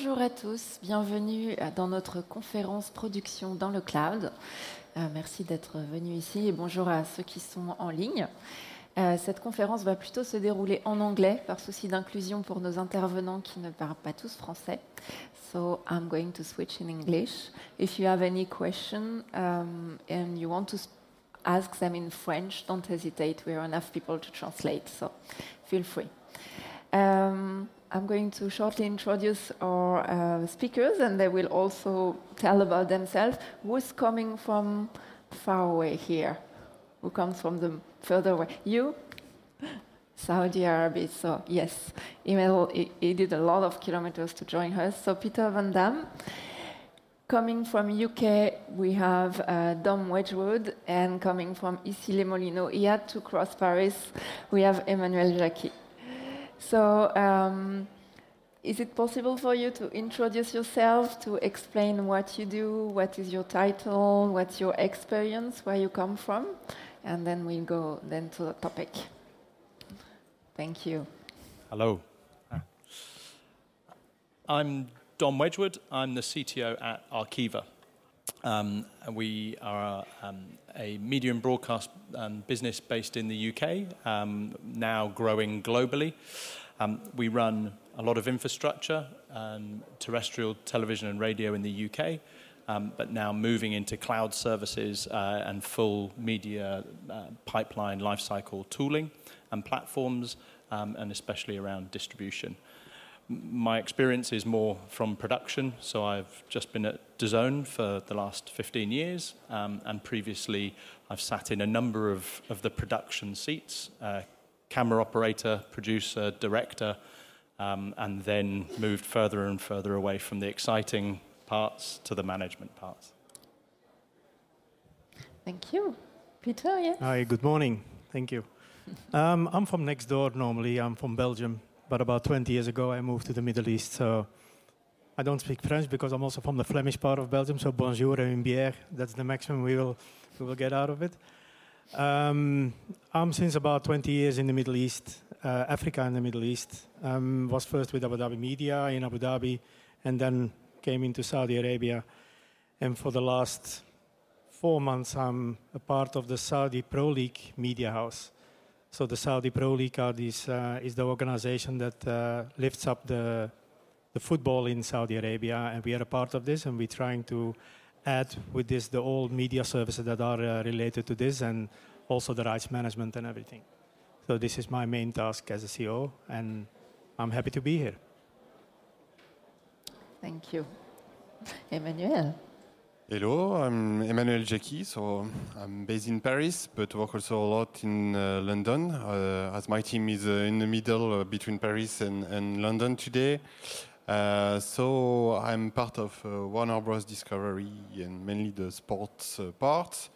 Bonjour à tous, bienvenue dans notre conférence production dans le cloud. Euh, merci d'être venus ici et bonjour à ceux qui sont en ligne. Euh, cette conférence va plutôt se dérouler en anglais par souci d'inclusion pour nos intervenants qui ne parlent pas tous français. So I'm going to switch in English. If you have any question um, and you want to ask them in French, don't hesitate. We are enough people to translate, so feel free. Um, I'm going to shortly introduce our uh, speakers, and they will also tell about themselves. Who's coming from far away here? Who comes from the further away? You? Saudi Arabia. So yes, he, he, did a lot of kilometers to join us. So Peter Van Dam. Coming from UK, we have uh, Dom Wedgwood, and coming from Issy Les he had to cross Paris. We have Emmanuel Jacky. So, um, is it possible for you to introduce yourself, to explain what you do, what is your title, what's your experience, where you come from, and then we'll go then to the topic. Thank you. Hello. I'm Dom Wedgwood. I'm the CTO at Arqiva. Um, we are um, a media and broadcast um, business based in the UK, um, now growing globally. Um, we run a lot of infrastructure, and terrestrial television and radio in the UK, um, but now moving into cloud services uh, and full media uh, pipeline lifecycle tooling and platforms, and especially around distribution my experience is more from production, so I've just been at DAZN for the last 15 years, um, and previously I've sat in a number of, of the production seats, uh, camera operator, producer, director, um, and then moved further and further away from the exciting parts to the management parts. Thank you. Peter, yes? Hi, good morning. Thank you. Um, I'm from next door normally, I'm from Belgium but about 20 years ago, I moved to the Middle East. So I don't speak French because I'm also from the Flemish part of Belgium. So bonjour and bière, that's the maximum we will, we will get out of it. Um, I'm since about 20 years in the Middle East, uh, Africa and the Middle East. Um, was first with Abu Dhabi Media in Abu Dhabi, and then came into Saudi Arabia. And for the last four months, I'm a part of the Saudi Pro League Media House. So the Saudi Pro League is, uh, is the organization that uh, lifts up the, the football in Saudi Arabia, and we are a part of this, and we're trying to add with this the all media services that are uh, related to this, and also the rights management and everything. So this is my main task as a CEO, and I'm happy to be here. Thank you. Emmanuel. Hello, I'm Emmanuel Jacky. So I'm based in Paris, but work also a lot in uh, London, uh, as my team is uh, in the middle uh, between Paris and, and London today. Uh, so I'm part of uh, Warner Bros. Discovery and mainly the sports part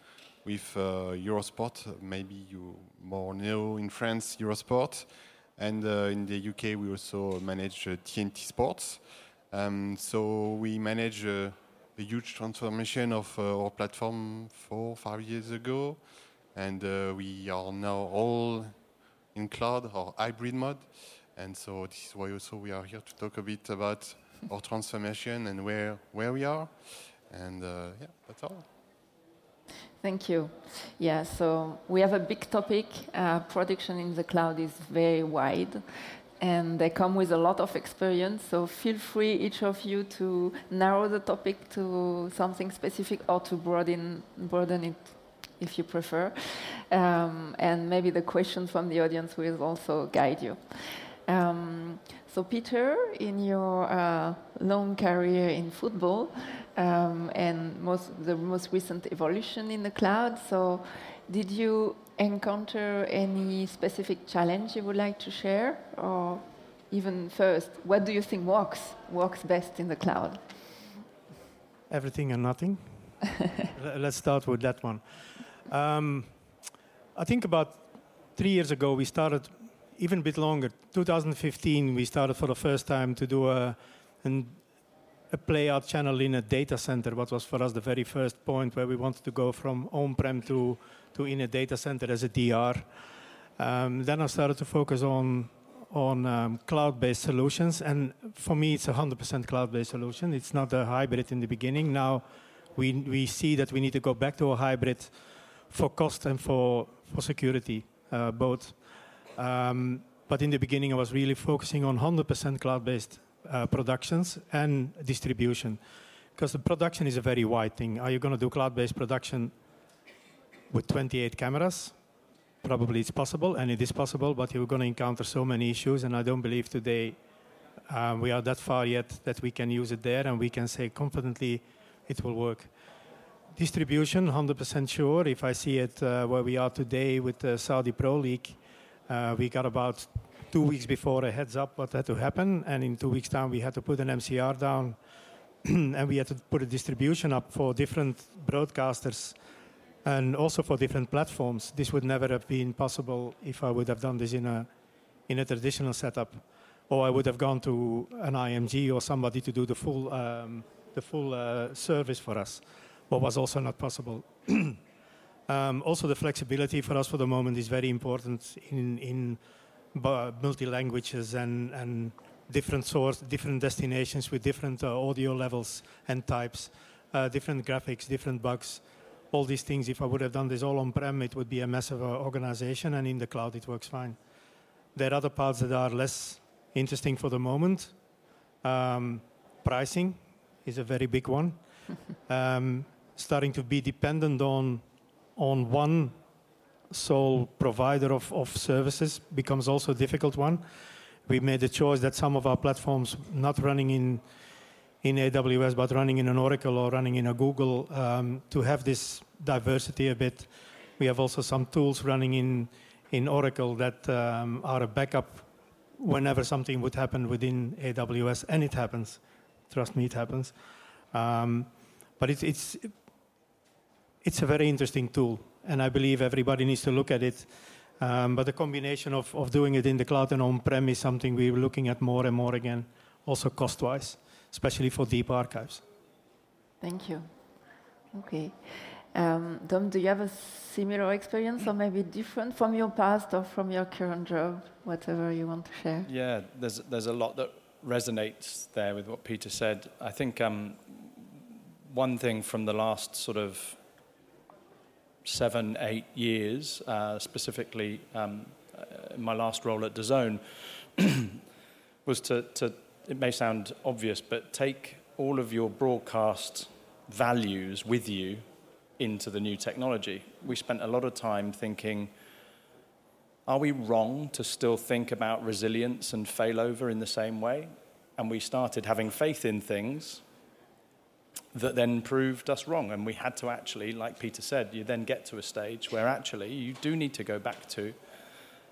with Eurosport. Maybe you more know in France Eurosport, and in the UK we also manage TNT Sports. Um, so we manage a huge transformation of uh, our platform four, five years ago, and uh, we are now all in cloud or hybrid mode. And so this is why also we are here to talk a bit about our transformation and where where we are. And uh, yeah, that's all. Thank you. Yeah, so we have a big topic. Uh, production in the cloud is very wide and they come with a lot of experience. So feel free, each of you, to narrow the topic to something specific or to broaden, broaden it if you prefer. Um, and maybe the questions from the audience will also guide you. Um, so, Peter, in your uh, long career in football um, and most, the most recent evolution in the cloud, so did you encounter any specific challenge you would like to share? Or even first, what do you think works, works best in the cloud? Everything and nothing. Let's start with that one. Um, I think about three years ago, we started, even a bit longer, 2015, we started for the first time to do a, an, a play out channel in a data center, what was for us the very first point where we wanted to go from on prem to to in a data center as a DR. Um, then I started to focus on on um, cloud-based solutions, and for me, it's 100% cloud-based solution. It's not a hybrid in the beginning. Now, we, we see that we need to go back to a hybrid for cost and for, for security, uh, both. Um, but in the beginning, I was really focusing on 100% cloud-based uh, productions and distribution, because the production is a very wide thing. Are you going to do cloud-based production with 28 cameras? Probably it's possible, and it is possible, but you're going to encounter so many issues, and I don't believe today um, we are that far yet that we can use it there and we can say confidently it will work. Distribution, 100% sure. If I see it uh, where we are today with the Saudi Pro League, uh, we got about two weeks before a heads up what had to happen, and in two weeks' time we had to put an MCR down, and we had to put a distribution up for different broadcasters and also for different platforms. This would never have been possible if I would have done this in a in a traditional setup, or I would have gone to an IMG or somebody to do the full um, the full uh, service for us, what was also not possible. um, also, the flexibility for us for the moment is very important in in multi languages and and different source, different destinations with different uh, audio levels and types, uh, different graphics, different bugs all these things, if I would have done this all on-prem, it would be a massive uh, organization, and in the cloud it works fine. There are other parts that are less interesting for the moment. Um, pricing is a very big one. um, starting to be dependent on on one sole provider of, of services becomes also a difficult one. We made the choice that some of our platforms not running in in AWS, but running in an Oracle or running in a Google um, to have this diversity a bit. We have also some tools running in, in Oracle that um, are a backup whenever something would happen within AWS, and it happens. Trust me, it happens. Um, but it's, it's, it's a very interesting tool, and I believe everybody needs to look at it. Um, but the combination of, of doing it in the cloud and on-prem is something we're looking at more and more again, also cost-wise especially for deep archives. Thank you. Okay. Um, Dom, do you have a similar experience or maybe different from your past or from your current job, whatever you want to share? Yeah, there's, there's a lot that resonates there with what Peter said. I think um, one thing from the last sort of seven, eight years, uh, specifically um, in my last role at DAZN, was to, to it may sound obvious, but take all of your broadcast values with you into the new technology. We spent a lot of time thinking, are we wrong to still think about resilience and failover in the same way? And we started having faith in things that then proved us wrong. And we had to actually, like Peter said, you then get to a stage where actually you do need to go back to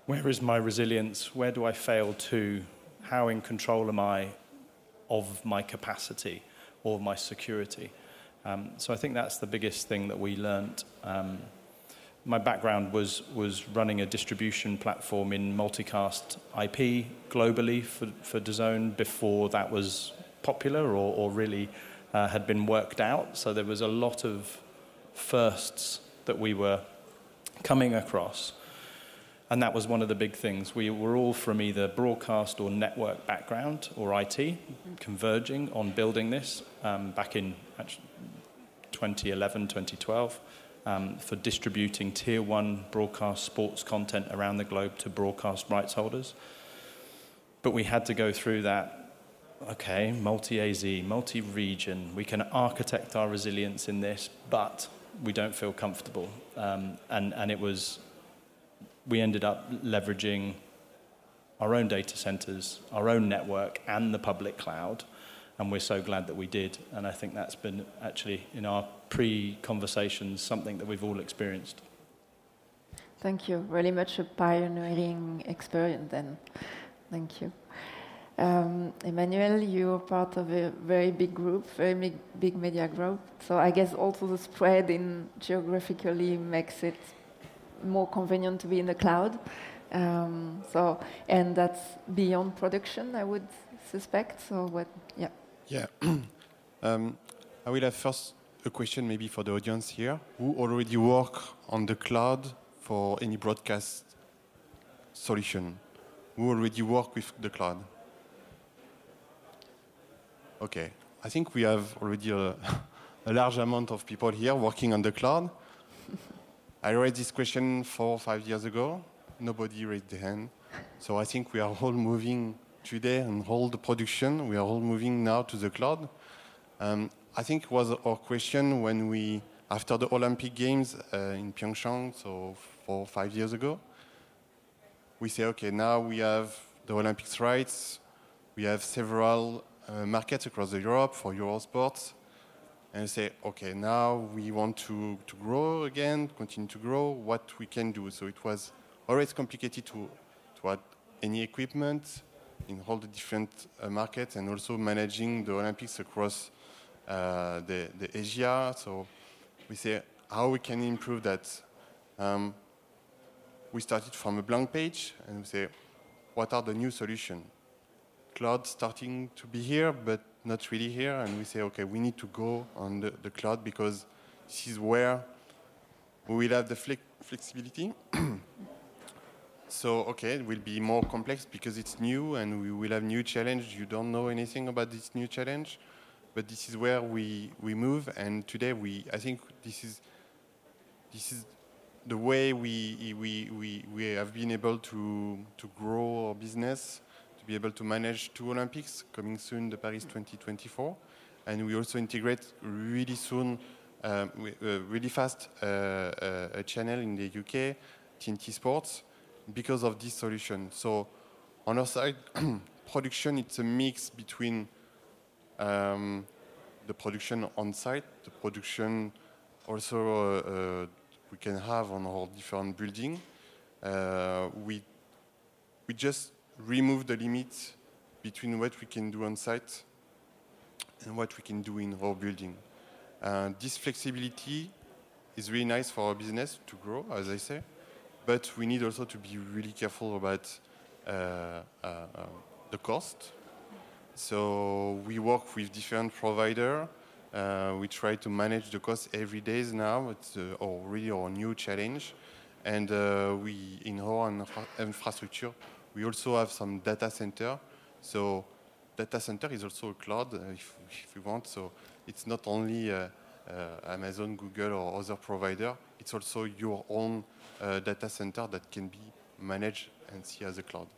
where is my resilience? Where do I fail to? how in control am I of my capacity or my security? Um, so I think that's the biggest thing that we learnt. Um, my background was, was running a distribution platform in multicast IP globally for, for DAZN before that was popular or, or really uh, had been worked out. So there was a lot of firsts that we were coming across. And that was one of the big things. We were all from either broadcast or network background or IT, converging on building this um, back in 2011, 2012, um, for distributing tier one broadcast sports content around the globe to broadcast rights holders. But we had to go through that okay, multi AZ, multi region, we can architect our resilience in this, but we don't feel comfortable. Um, and, and it was we ended up leveraging our own data centers, our own network, and the public cloud. And we're so glad that we did. And I think that's been actually, in our pre conversations, something that we've all experienced. Thank you. Really much a pioneering experience then. Thank you. Um, Emmanuel, you're part of a very big group, very big, big media group. So I guess also the spread in geographically makes it more convenient to be in the cloud. Um, so, and that's beyond production, I would suspect. So, what? Yeah. Yeah. um, I will have first a question maybe for the audience here who already work on the cloud for any broadcast solution. who already work with the cloud? Okay, I think we have already a, a large amount of people here working on the cloud. I raised this question four or five years ago. Nobody raised the hand. So I think we are all moving today and all the production, we are all moving now to the cloud. Um, I think it was our question when we, after the Olympic Games uh, in Pyeongchang, so four or five years ago, we say, okay, now we have the Olympics rights, we have several uh, markets across the Europe for Eurosports, and say, okay, now we want to, to grow again, continue to grow, what we can do. So it was always complicated to, to add any equipment in all the different uh, markets and also managing the Olympics across uh, the, the Asia. So we say how we can improve that. Um, we started from a blank page and we say, what are the new solutions? Cloud starting to be here, but not really here. And we say, okay, we need to go on the, the cloud because this is where we will have the flexibility. so, okay, it will be more complex because it's new and we will have new challenge. You don't know anything about this new challenge, but this is where we, we move. And today, we, I think this is, this is the way we, we, we, we have been able to, to grow our business, to be able to manage two Olympics coming soon, the Paris 2024. And we also integrate really soon, um, uh, really fast, uh, uh, a channel in the UK, TNT Sports, because of this solution. So on our side, production, it's a mix between um, the production on site, the production also uh, uh, we can have on our different building. We, we just remove the limit between what we can do on site and what we can do in our building. Uh, this flexibility is really nice for our business to grow, as I say, but we need also to be really careful about uh, uh, uh the cost. So we work with different providers uh, we try to manage the cost every day now. It's uh, really our new challenge. And uh, we, in our infra infrastructure, we also have some data center. So data center is also a cloud, uh, if, if we want. So it's not only uh, uh, Amazon, Google, or other provider. It's also your own data center that can be managed and see as a cloud.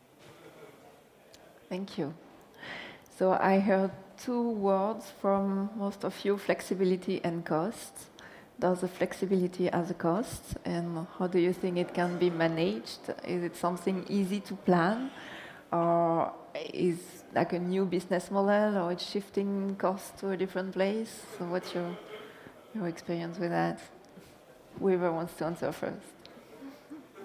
Thank you. So I heard two words from most of you, flexibility and cost. Does the flexibility has a cost? And how do you think it can be managed? Is it something easy to plan? Or is like a new business model or it's shifting cost to a different place? So what's your, your experience with that? Whoever wants to answer first.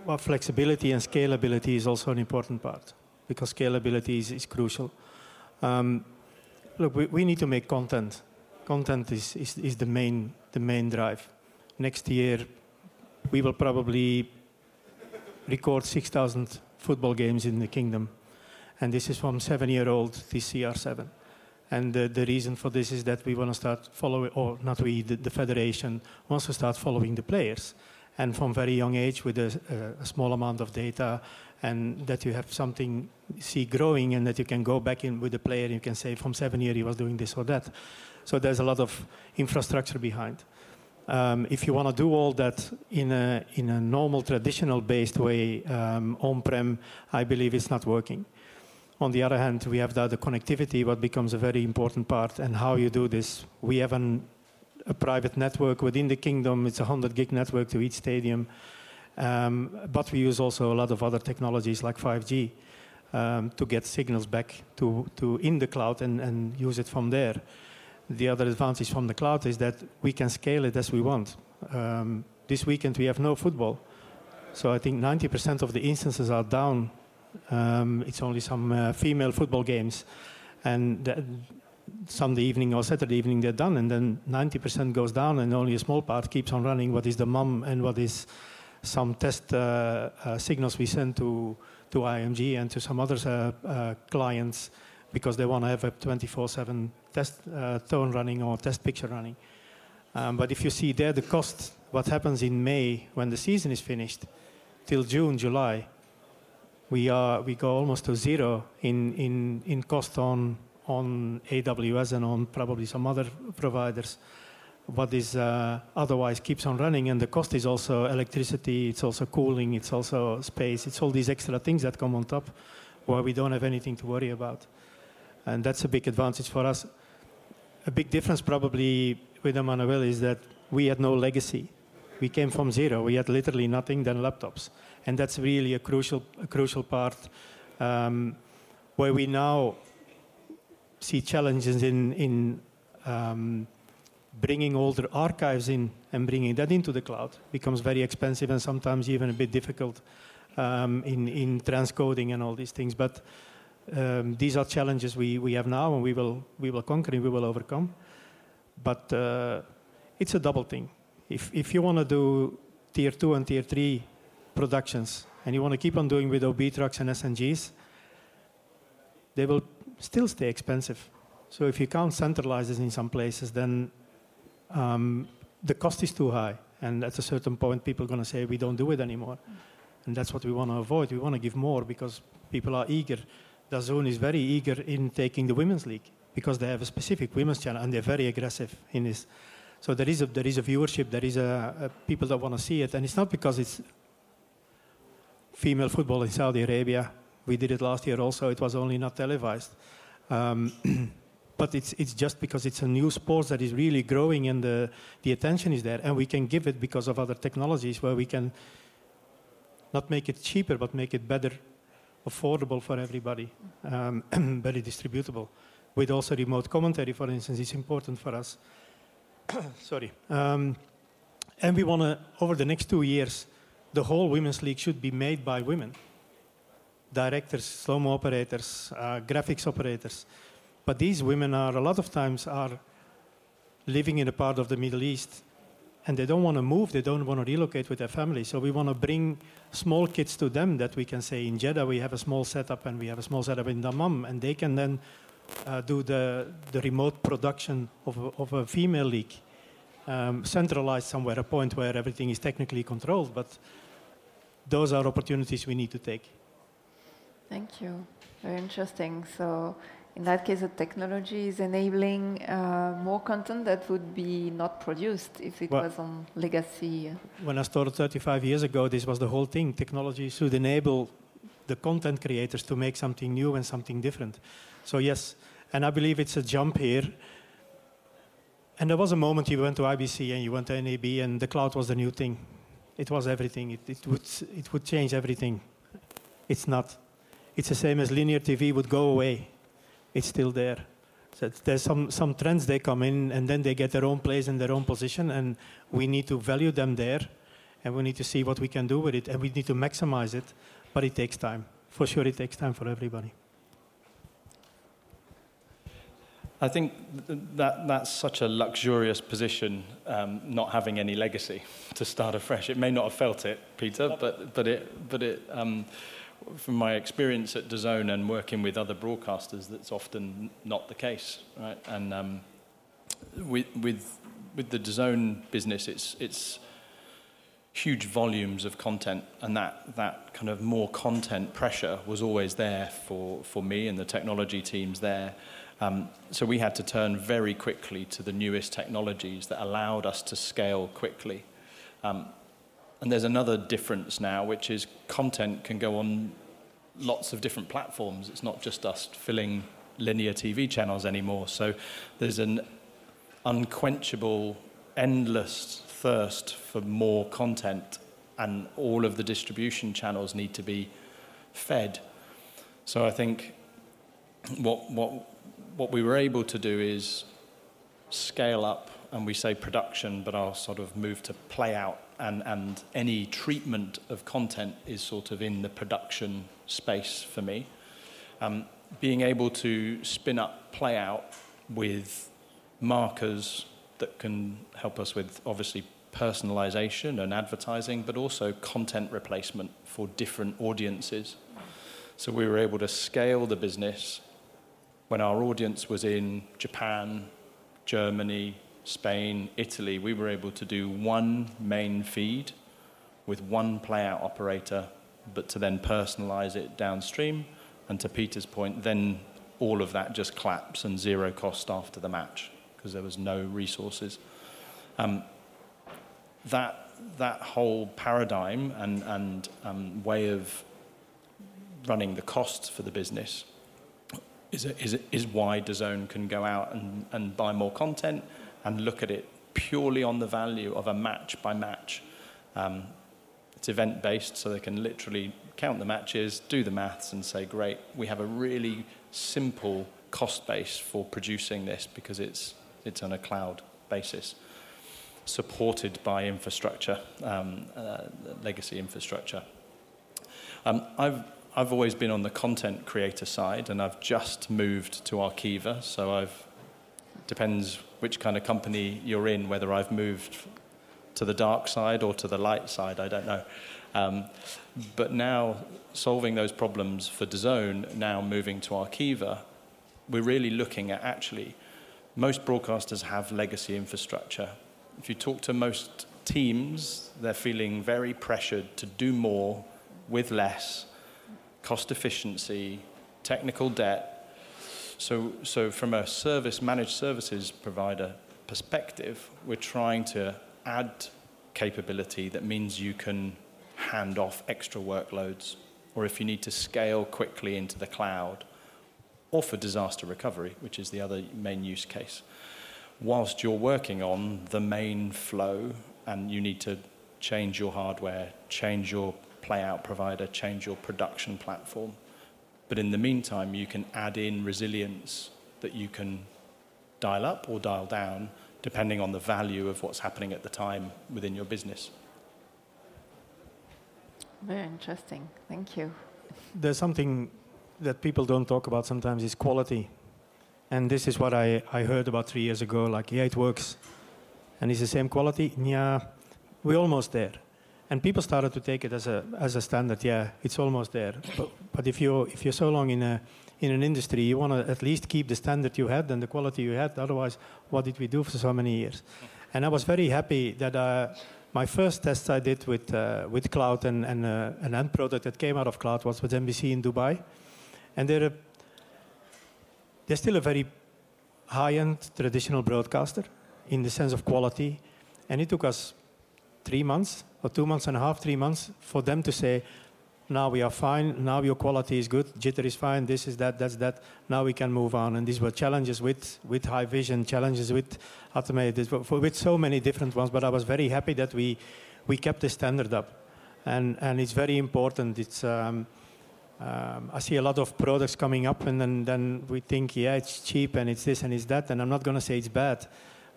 Well, flexibility and scalability is also an important part because scalability is, is crucial. Um, look, we, we, need to make content. Content is, is, is the, main, the main drive. Next year, we will probably record 6,000 football games in the kingdom. And this is from seven-year-old TCR7. And the, the, reason for this is that we want to start following, or not we, the, the, federation wants to start following the players. And from very young age, with a, a, small amount of data, and that you have something see growing and that you can go back in with the player you can say from seven years he was doing this or that. So there's a lot of infrastructure behind. Um, if you want to do all that in a, in a normal traditional based way um, on-prem, I believe it's not working. On the other hand, we have the connectivity, what becomes a very important part, and how you do this. We have an, a private network within the kingdom. It's a 100 gig network to each stadium. Um, but we use also a lot of other technologies like 5G um, to get signals back to, to in the cloud and, and use it from there. The other advantage from the cloud is that we can scale it as we want. Um, this weekend we have no football. So I think 90% of the instances are down. Um, it's only some uh, female football games. And Sunday evening or Saturday evening they're done. And then 90% goes down and only a small part keeps on running. What is the mum and what is some test uh, uh, signals we send to, to IMG and to some other uh, clients because they want to have a 24-7 test tone running or test picture running. Um, but if you see there the cost, what happens in May when the season is finished, till June, July, we are we go almost to zero in in in cost on on AWS and on probably some other providers. What is uh, otherwise keeps on running, and the cost is also electricity, it's also cooling, it's also space, it's all these extra things that come on top, where we don't have anything to worry about, and that's a big advantage for us. A big difference probably with Emmanuel is that we had no legacy. We came from zero. We had literally nothing than laptops, and that's really a crucial, a crucial part um, where we now see challenges in, in um, bringing the archives in and bringing that into the cloud becomes very expensive and sometimes even a bit difficult um, in, in transcoding and all these things. But um, these are challenges we, we have now and we will, we will conquer and we will overcome. But uh, it's a double thing. If, if you want to do tier two and tier three productions and you want to keep on doing with OB trucks and SNGs, they will still stay expensive. So if you can't centralize this in some places, then um, the cost is too high. And at a certain point, people are going to say, we don't do it anymore. And that's what we want to avoid. We want to give more because people are eager. DAZN is very eager in taking the women's league because they have a specific women's channel and they're very aggressive in this. So there is a, there is a viewership, there is a, a people that want to see it. And it's not because it's female football in Saudi Arabia. We did it last year also. It was only not televised. Um, but it's, it's just because it's a new sport that is really growing and the, the attention is there. And we can give it because of other technologies where we can not make it cheaper, but make it better, affordable for everybody, um, very distributable. With also remote commentary, for instance, is important for us. Sorry. Um, and we want to, over the next two years, the whole women's league should be made by women directors, slow-mo operators, uh, graphics operators. But these women are a lot of times are living in a part of the Middle East and they don't want to move, they don't want to relocate with their family. So we want to bring small kids to them that we can say in Jeddah we have a small setup and we have a small setup in Dammam and they can then uh, do the, the remote production of a, of a female league. Um, centralized somewhere, a point where everything is technically controlled, but those are opportunities we need to take. Thank you. Very interesting. So, in that case, the technology is enabling uh, more content that would be not produced if it well, was on legacy. When I started 35 years ago, this was the whole thing. Technology should enable the content creators to make something new and something different. So, yes, and I believe it's a jump here. And there was a moment you went to IBC and you went to NAB, and the cloud was the new thing. It was everything. It, it, would, it would change everything. It's not it's the same as linear TV would go away. It's still there. So there's some, some trends they come in and then they get their own place and their own position and we need to value them there and we need to see what we can do with it and we need to maximize it, but it takes time. For sure it takes time for everybody. I think that that's such a luxurious position, um, not having any legacy to start afresh. It may not have felt it, Peter, but but it but it um, from my experience at DAZN and working with other broadcasters, that's often not the case, right? And um, with, with, with the DAZN business, it's, it's huge volumes of content, and that, that kind of more content pressure was always there for, for me and the technology teams there. Um, so we had to turn very quickly to the newest technologies that allowed us to scale quickly. Um, and there's another difference now, which is content can go on lots of different platforms. It's not just us filling linear TV channels anymore. So there's an unquenchable, endless thirst for more content, and all of the distribution channels need to be fed. So I think what, what, what we were able to do is scale up, and we say production, but I'll sort of move to play out and, and any treatment of content is sort of in the production space for me. Um, being able to spin up play out with markers that can help us with obviously personalization and advertising, but also content replacement for different audiences. So we were able to scale the business when our audience was in Japan, Germany, Spain, Italy, we were able to do one main feed with one playout operator but to then personalize it downstream. And to Peter's point, then all of that just claps and zero cost after the match because there was no resources. Um, that that whole paradigm and, and um, way of running the costs for the business is, is, is why DAZN can go out and, and buy more content and look at it purely on the value of a match by match. Um, it's event based, so they can literally count the matches, do the maths, and say, great, we have a really simple cost base for producing this because it's, it's on a cloud basis supported by infrastructure, um, uh, legacy infrastructure. Um, I've, I've always been on the content creator side, and I've just moved to Arqiva, so I've depends which kind of company you're in, whether I've moved to the dark side or to the light side, I don't know. Um, but now, solving those problems for DAZN, now moving to Arqiva, we're really looking at actually, most broadcasters have legacy infrastructure, if you talk to most teams, they're feeling very pressured to do more with less, cost efficiency, technical debt. So, so from a service managed services provider perspective, we're trying to add capability that means you can hand off extra workloads, or if you need to scale quickly into the cloud, or for disaster recovery, which is the other main use case whilst you're working on the main flow and you need to change your hardware, change your playout provider, change your production platform. But in the meantime, you can add in resilience that you can dial up or dial down depending on the value of what's happening at the time within your business. Very interesting. Thank you. There's something that people don't talk about sometimes is quality. And this is what I, I heard about three years ago, like, yeah, it works. And it's the same quality? Yeah, we're almost there. And people started to take it as a, as a standard, yeah, it's almost there. But, but if, you're, if you're so long in, a, in an industry, you want to at least keep the standard you had and the quality you had. Otherwise, what did we do for so many years? And I was very happy that uh, my first test I did with, uh, with cloud and, and uh, an end product that came out of cloud was with MBC in Dubai. And they're they're still a very high-end traditional broadcaster in the sense of quality. And it took us three months or two months and a half, three months for them to say, now we are fine, now your quality is good, jitter is fine, this is that, that's that, now we can move on. And these were challenges with, with high vision, challenges with automated, with so many different ones, but I was very happy that we, we kept the standard up. And, and it's very important. It's, um, um, I see a lot of products coming up, and then, then we think, yeah, it's cheap and it's this and it's that. And I'm not going to say it's bad,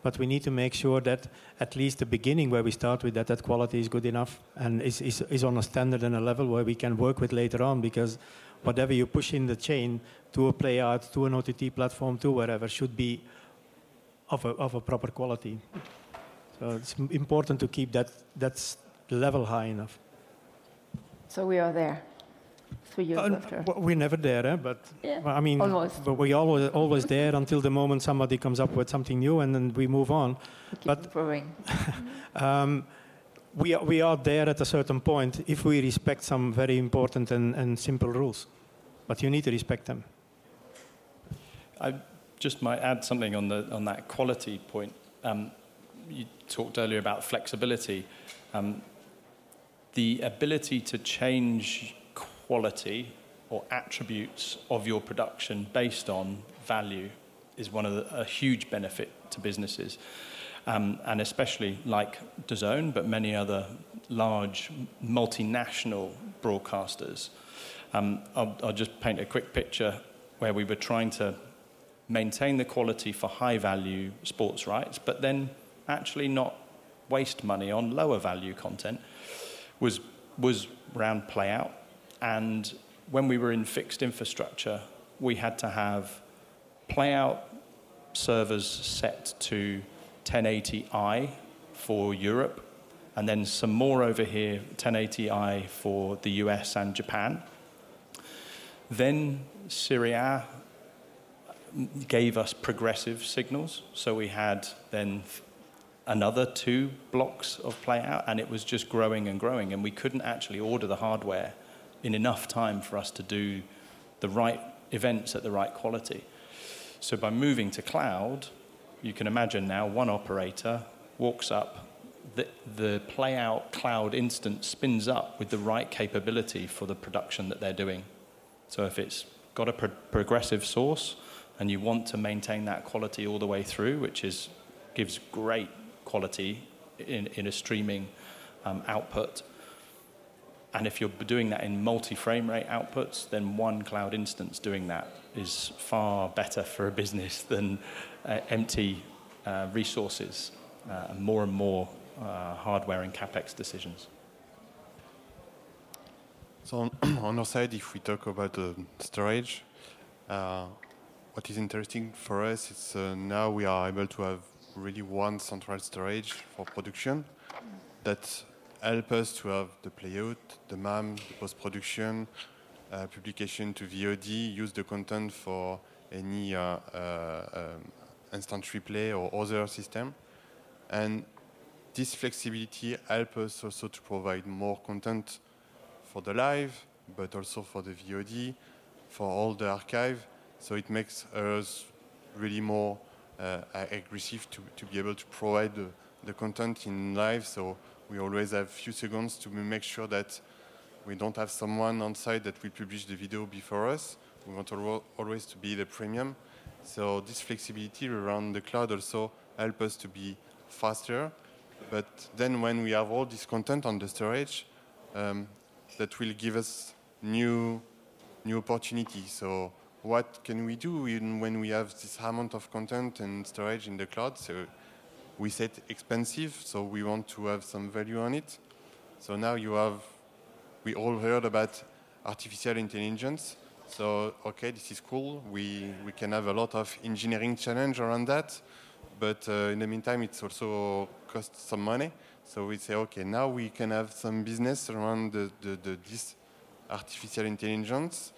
but we need to make sure that at least the beginning where we start with that, that quality is good enough and is, is, is on a standard and a level where we can work with later on. Because whatever you push in the chain to a play out, to an OTT platform, to wherever, should be of a, of a proper quality. So it's important to keep that that's level high enough. So we are there three years uh, after? We're never there, eh? but yeah, I mean, almost. But we always always there until the moment somebody comes up with something new, and then we move on. Keep but improving. um, we are, we are there at a certain point if we respect some very important and, and simple rules, but you need to respect them. I just might add something on the on that quality point. Um, you talked earlier about flexibility. Um, the ability to change quality or attributes of your production based on value is one of the, a huge benefit to businesses. Um, and especially like DAZN, but many other large multinational broadcasters. Um, I'll, I'll just paint a quick picture where we were trying to maintain the quality for high value sports rights, but then actually not waste money on lower value content was, was round play out and when we were in fixed infrastructure, we had to have playout servers set to 1080i for Europe, and then some more over here, 1080i for the US and Japan. Then Serie A gave us progressive signals, so we had then another two blocks of playout, and it was just growing and growing, and we couldn't actually order the hardware in enough time for us to do the right events at the right quality. So by moving to cloud, you can imagine now one operator walks up, the, the play out cloud instance spins up with the right capability for the production that they're doing. So if it's got a pro- progressive source and you want to maintain that quality all the way through, which is gives great quality in, in a streaming um, output. And if you're doing that in multi-frame rate outputs, then one cloud instance doing that is far better for a business than uh, empty uh, resources uh, and more and more uh, hardware and capex decisions. So on, on our side, if we talk about the storage, uh, what is interesting for us is uh, now we are able to have really one central storage for production that help us to have the playout, the MAM, the post-production, uh, publication to VOD, use the content for any uh, uh, um, instant replay or other system. And this flexibility helps us also to provide more content for the live, but also for the VOD, for all the archive. So it makes us really more uh, aggressive to, to be able to provide the, the content in live. So we always have a few seconds to make sure that we don't have someone on site that will publish the video before us. We want always to be the premium. So this flexibility around the cloud also help us to be faster. But then when we have all this content on the storage, um, that will give us new new opportunities. So what can we do when we have this amount of content and storage in the cloud? So we set expensive, so we want to have some value on it. So now you have, we all heard about artificial intelligence. So, okay, this is cool. We, we can have a lot of engineering challenge around that. But uh, in the meantime, it's also cost some money. So we say, okay, now we can have some business around the, the, the, this artificial intelligence,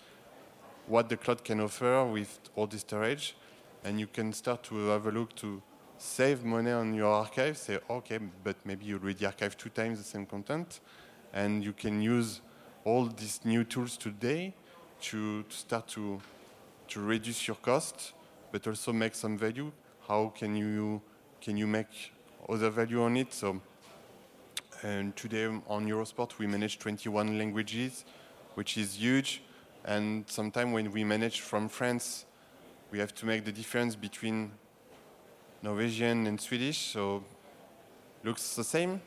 what the cloud can offer with all the storage, and you can start to have a look to save money on your archive, say, okay, but maybe you already archive two times the same content, and you can use all these new tools today to, to start to, to reduce your cost, but also make some value. How can you, can you make other value on it? So, and today on Eurosport, we manage 21 languages, which is huge. And sometimes when we manage from France, we have to make the difference between Norwegian and Swedish, so looks the same,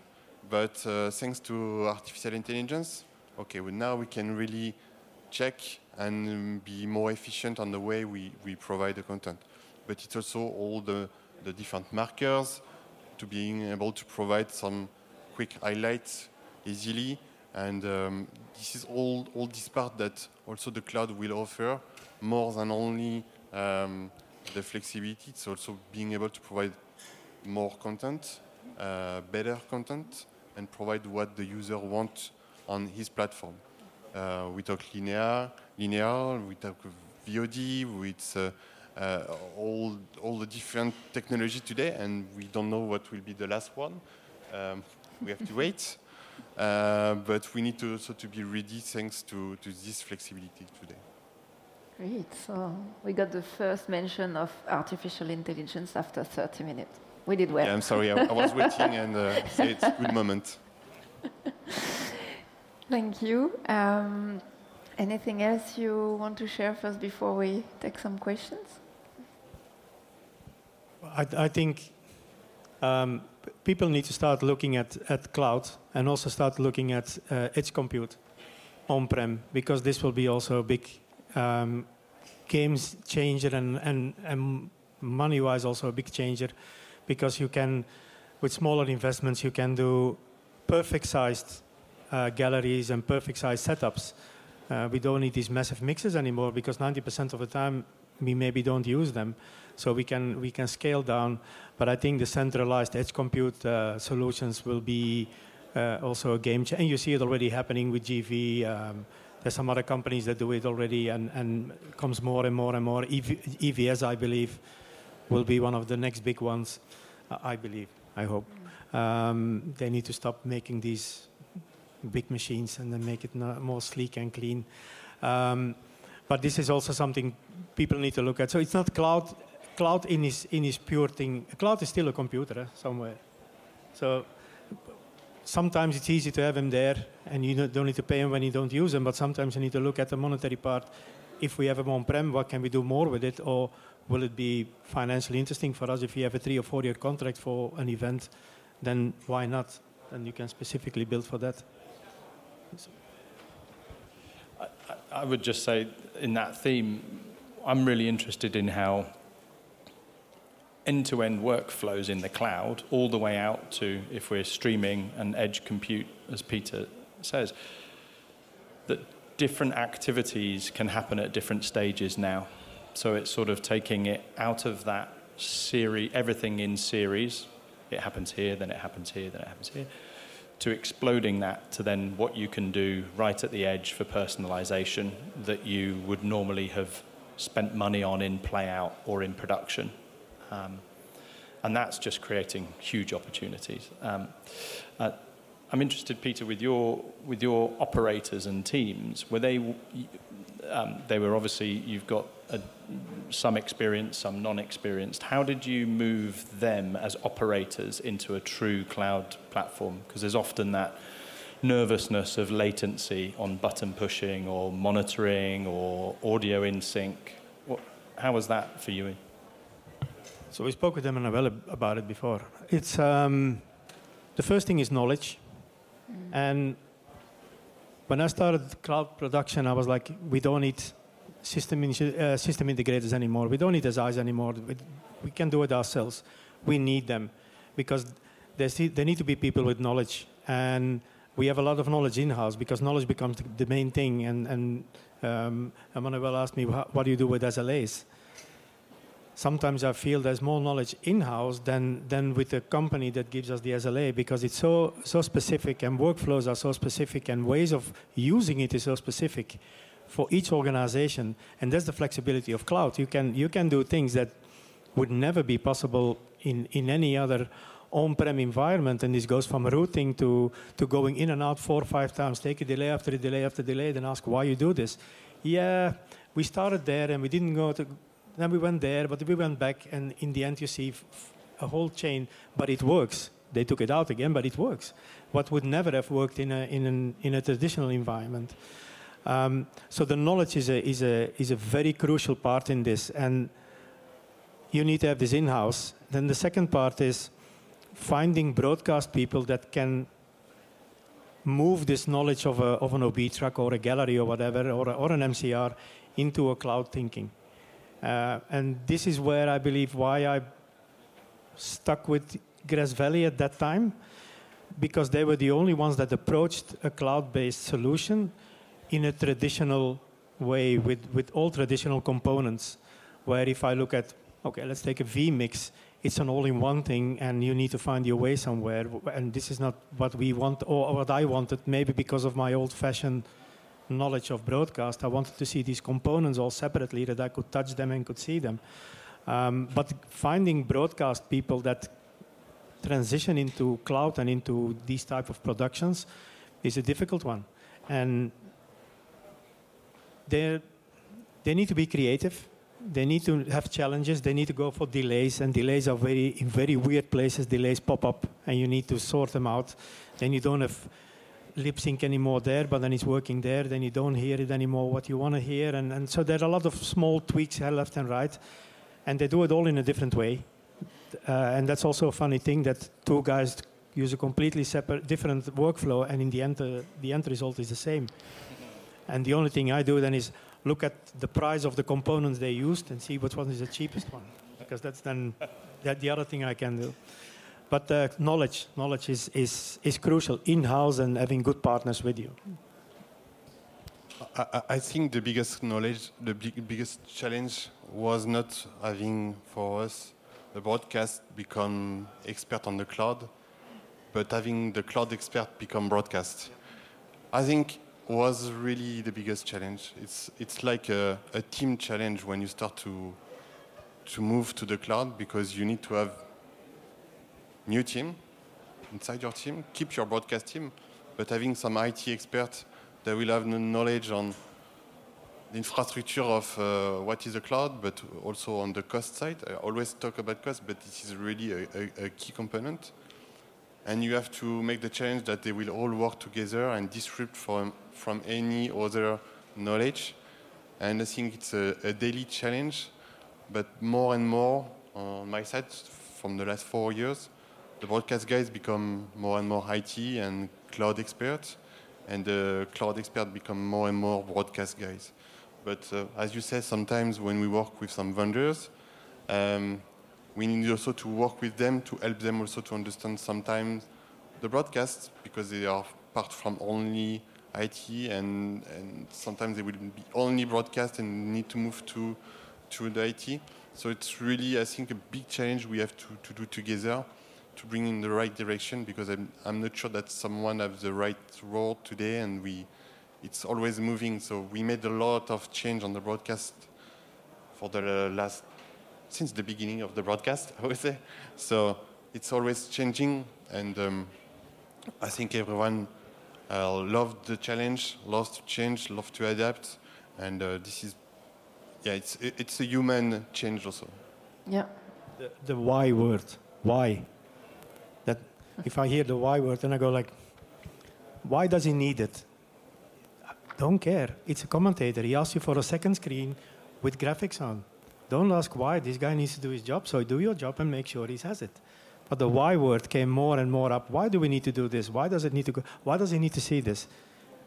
but uh, thanks to artificial intelligence, okay, well now we can really check and be more efficient on the way we, we provide the content. But it's also all the, the different markers to being able to provide some quick highlights easily. And um, this is all, all this part that also the cloud will offer more than only um, the flexibility. It's also being able to provide more content, uh, better content, and provide what the user wants on his platform. Uh, we talk linear, linear. We talk VOD. With uh, uh, all all the different technology today, and we don't know what will be the last one. Um, we have to wait. Uh, but we need to also to be ready thanks to, to this flexibility today. Great. So we got the first mention of artificial intelligence after 30 minutes. We did well. Yeah, I'm sorry. I, I was waiting and uh, it's a good moment. Thank you. Um, anything else you want to share first before we take some questions? I, I think um, people need to start looking at, at cloud and also start looking at uh, edge compute on-prem because this will be also a big um, games changer and, and, and money-wise also a big changer because you can, with smaller investments, you can do perfect-sized uh, galleries and perfect-sized setups. Uh, we don't need these massive mixes anymore because 90% of the time we maybe don't use them. So we can we can scale down, but I think the centralized edge compute uh, solutions will be uh, also a game changer. And you see it already happening with GV. Um, there's some other companies that do it already, and and comes more and more and more. EV, EVS, I believe, will be one of the next big ones. I believe. I hope. Um, they need to stop making these big machines and then make it more sleek and clean. Um, but this is also something people need to look at. So it's not cloud. Cloud in its in its pure thing. Cloud is still a computer eh, somewhere. So sometimes it's easy to have them there, and you don't need to pay them when you don't use them. But sometimes you need to look at the monetary part. If we have them on-prem, what can we do more with it, or will it be financially interesting for us if you have a three or four-year contract for an event? Then why not? Then you can specifically build for that. I, I would just say, in that theme, I'm really interested in how end-to-end workflows in the cloud, all the way out to if we're streaming and edge compute, as Peter says, that different activities can happen at different stages now. So it's sort of taking it out of that series, everything in series. It happens here, then it happens here, then it happens here. To exploding that to then what you can do right at the edge for personalization that you would normally have spent money on in play out or in production. Um, and that's just creating huge opportunities. Um, uh, I'm interested, Peter, with your with your operators and teams. Were they um, they were obviously you've got a, some experience, some non-experienced. How did you move them as operators into a true cloud platform? Because there's often that nervousness of latency on button pushing or monitoring or audio in sync. What, how was that for you? So we spoke with them and about it before. It's um, the first thing is knowledge, and when I started cloud production, I was like, we don't need system uh, system integrators anymore. We don't need SIs anymore. We, we can do it ourselves. We need them because there need to be people with knowledge, and we have a lot of knowledge in house because knowledge becomes the main thing. And and um, Emmanuel asked me, what do you do with SLAs? Sometimes I feel there's more knowledge in-house than, than with the company that gives us the SLA because it's so, so specific and workflows are so specific and ways of using it is so specific for each organization. And that's the flexibility of cloud. You can, you can do things that would never be possible in, in any other on-prem environment, and this goes from routing to, to going in and out four or five times, take a delay after a delay after delay, then ask why you do this. Yeah, we started there and we didn't go to then we went there, but we went back, and in the end, you see a whole chain, but it works. They took it out again, but it works. What would never have worked in a, in an, in a traditional environment. Um, so the knowledge is a, is, a, is a very crucial part in this, and you need to have this in-house. Then the second part is finding broadcast people that can move this knowledge of, a, of an OB truck or a gallery or whatever, or, a, or an MCR into a cloud thinking. Uh, and this is where I believe why I stuck with Grass Valley at that time, because they were the only ones that approached a cloud-based solution in a traditional way with, with all traditional components. Where if I look at, okay, let's take a vMix, it's an all-in-one thing, and you need to find your way somewhere. And this is not what we want, or what I wanted, maybe because of my old-fashioned knowledge of broadcast. I wanted to see these components all separately that I could touch them and could see them. Um, but finding broadcast people that transition into cloud and into these type of productions is a difficult one. And they they need to be creative. They need to have challenges. They need to go for delays, and delays are very in very weird places. Delays pop up, and you need to sort them out. Then you don't have lip sync anymore there, but then it's working there, then you don't hear it anymore what you want to hear. And, and so there are a lot of small tweaks left and right, and they do it all in a different way. Uh, and that's also a funny thing that two guys use a completely separate, different workflow, and in the end, uh, the end result is the same. And the only thing I do then is look at the price of the components they used and see which one is the cheapest one, because that's then that the other thing I can do. But uh, knowledge, knowledge is, is, is crucial in-house and having good partners with you. I, I think the biggest knowledge, the big, biggest challenge was not having for us the broadcast become expert on the cloud, but having the cloud expert become broadcast. I think was really the biggest challenge. It's it's like a, a team challenge when you start to to move to the cloud because you need to have new team inside your team, keep your broadcast team, but having some IT expert that will have knowledge on the infrastructure of uh, what is a cloud, but also on the cost side. I always talk about cost, but this is really a, a, a key component. And you have to make the challenge that they will all work together and disrupt from, from any other knowledge. And I think it's a, a daily challenge, but more and more on my side from the last four years, the broadcast guys become more and more IT and cloud experts, and the cloud experts become more and more broadcast guys. But uh, as you said, sometimes when we work with some vendors, um, we need also to work with them to help them also to understand sometimes the broadcast because they are part from only IT and, and sometimes they will be only broadcast and need to move to, to the IT. So it's really, I think, a big challenge we have to, to do together to bring in the right direction because I'm, I'm not sure that someone has the right role today and we, it's always moving. So we made a lot of change on the broadcast for the last, since the beginning of the broadcast, I would say. So it's always changing and um, I think everyone uh, loved the challenge, loves to change, loves to adapt, and uh, this is, yeah, it's it's a human change also. Yeah. The, the why word, why. If I hear the why word, then I go like, why does he need it? Don't care. It's a commentator. He asks you for a second screen with graphics on. Don't ask why. This guy needs to do his job. So do your job and make sure he has it. But the why word came more and more up. Why do we need to do this? Why does it need to go? Why does he need to see this?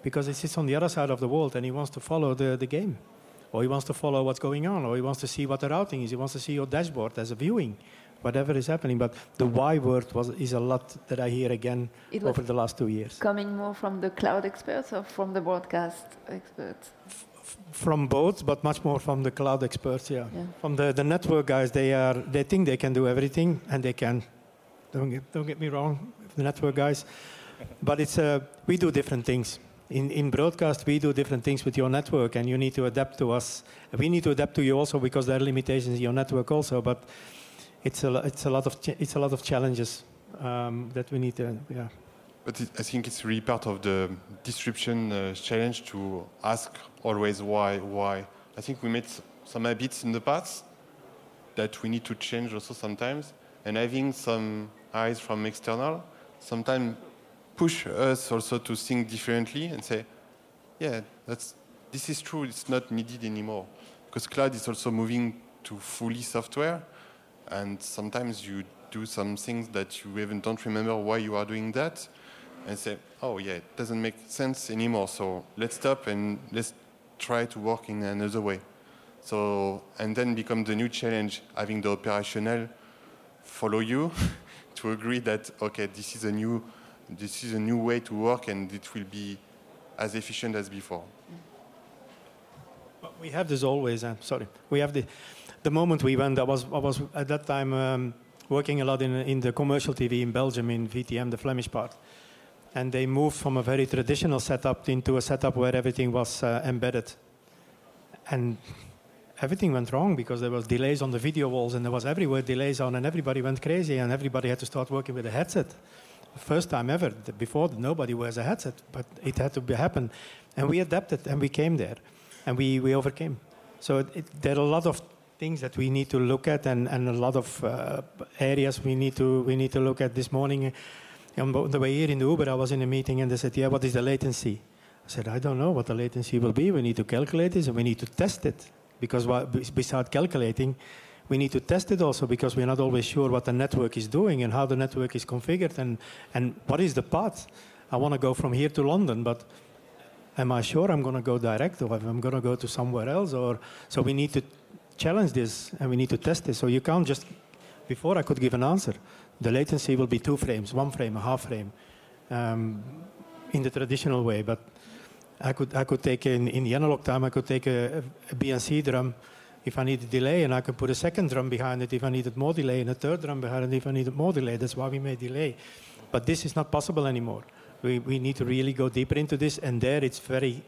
Because he sits on the other side of the world and he wants to follow the, the game. Or he wants to follow what's going on. Or he wants to see what the routing is. He wants to see your dashboard as a viewing, whatever is happening. But the why word was, is a lot that I hear again It over the last two years. Coming more from the cloud experts or from the broadcast experts? From both, but much more from the cloud experts, yeah. Yeah. From the, the network guys, they are they think they can do everything, and they can. Don't get, don't get me wrong, the network guys, but it's uh, we do different things. In in broadcast, we do different things with your network, and you need to adapt to us. We need to adapt to you also because there are limitations in your network also. But it's a it's a lot of it's a lot of challenges um, that we need to yeah. But it, I think it's really part of the disruption uh, challenge to ask always why, why. I think we made some habits in the past that we need to change also sometimes, and having some eyes from external sometimes push us also to think differently and say, yeah, that's this is true. It's not needed anymore because cloud is also moving to fully software, and sometimes you do some things that you even don't remember why you are doing that and say, oh yeah, it doesn't make sense anymore. So let's stop and let's try to work in another way. So and then become the new challenge, having the operational follow you to agree that okay, this is a new this is a new way to work and it will be as efficient as before. We have this always. Uh, sorry, we have the the moment we went. I was I was at that time um, working a lot in in the commercial TV in Belgium in VTM, the Flemish part, and they moved from a very traditional setup into a setup where everything was uh, embedded, and everything went wrong because there was delays on the video walls and there was everywhere delays on, and everybody went crazy, and everybody had to start working with a headset. First time ever. Before nobody wears a headset, but it had to happen, and we adapted and we came there and we, we overcame. So it, it, there are a lot of things that we need to look at, and, and a lot of uh, areas we need to we need to look at. This morning, on the way here in the Uber, I was in a meeting, and they said, "Yeah, what is the latency?" I said, "I don't know what the latency will be. We need to calculate this, and we need to test it because besides calculating." We need to test it also because we're not always sure what the network is doing and how the network is configured and, and what is the path. I want to go from here to London, but am I sure I'm going to go direct or if I'm going to go to somewhere else? Or so we need to challenge this and we need to test this. So you can't just. Before I could give an answer, the latency will be two frames, one frame, a half frame, um, in the traditional way. But I could I could take in in the analog time I could take a, a BNC drum if I needed delay, and I could put a second drum behind it if I needed more delay, and a third drum behind it if I needed more delay. That's why we made delay. But this is not possible anymore. We, we need to really go deeper into this, and there it's very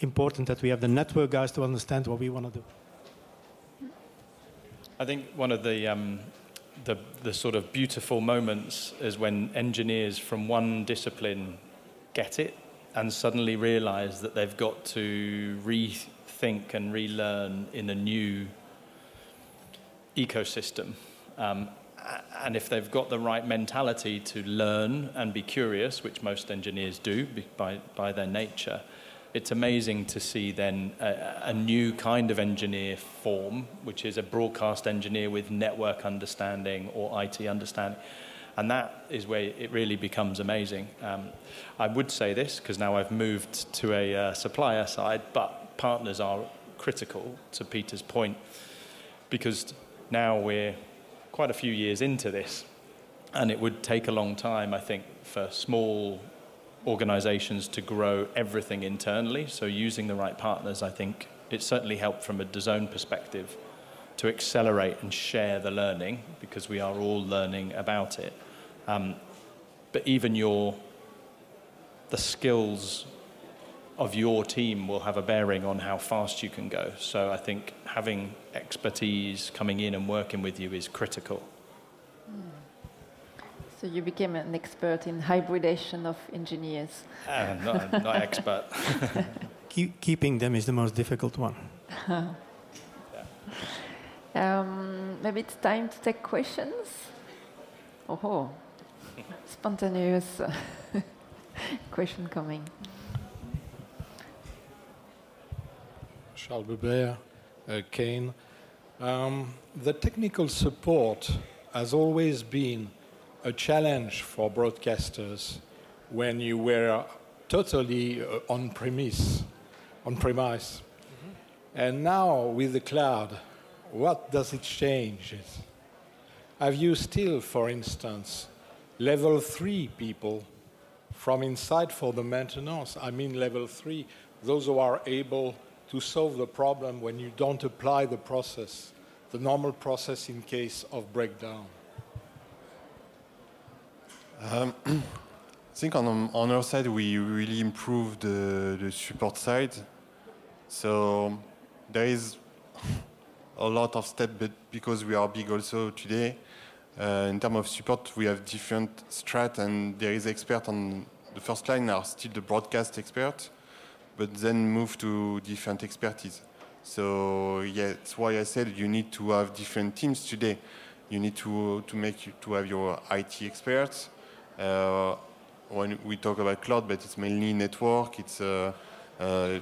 important that we have the network guys to understand what we want to do. I think one of the, um, the, the sort of beautiful moments is when engineers from one discipline get it and suddenly realize that they've got to rethink and relearn in a new ecosystem. Um, and if they've got the right mentality to learn and be curious, which most engineers do by, by their nature, it's amazing to see then a, a, new kind of engineer form, which is a broadcast engineer with network understanding or IT understanding. And that is where it really becomes amazing. Um, I would say this because now I've moved to a uh, supplier side, but partners are critical to Peter's point because now we're quite a few years into this, and it would take a long time, I think, for small organizations to grow everything internally. So, using the right partners, I think it certainly helped from a DAZN perspective to accelerate and share the learning because we are all learning about it. Um, but even your the skills of your team will have a bearing on how fast you can go. So I think having expertise coming in and working with you is critical. So you became an expert in hybridation of engineers. Uh, not, not expert. Keep, keeping them is the most difficult one. yeah. um, maybe it's time to take questions. Oh, spontaneous question coming. Charles Bubert, uh, Kane. Um, the technical support has always been a challenge for broadcasters when you were totally uh, on premise, on premise. Mm-hmm. And now with the cloud, what does it change? Have you still, for instance, level three people from inside for the maintenance? I mean, level three, those who are able to solve the problem when you don't apply the process, the normal process in case of breakdown? Um, I think on, on our side, we really improved the, the support side. So there is a lot of steps, but because we are big also today, uh, in terms of support, we have different strat, and there is expert on the first line are still the broadcast expert, but then move to different expertise. So yeah, that's why I said you need to have different teams today. You need to to make to have your IT experts. Uh, when we talk about cloud, but it's mainly network. It's uh, uh,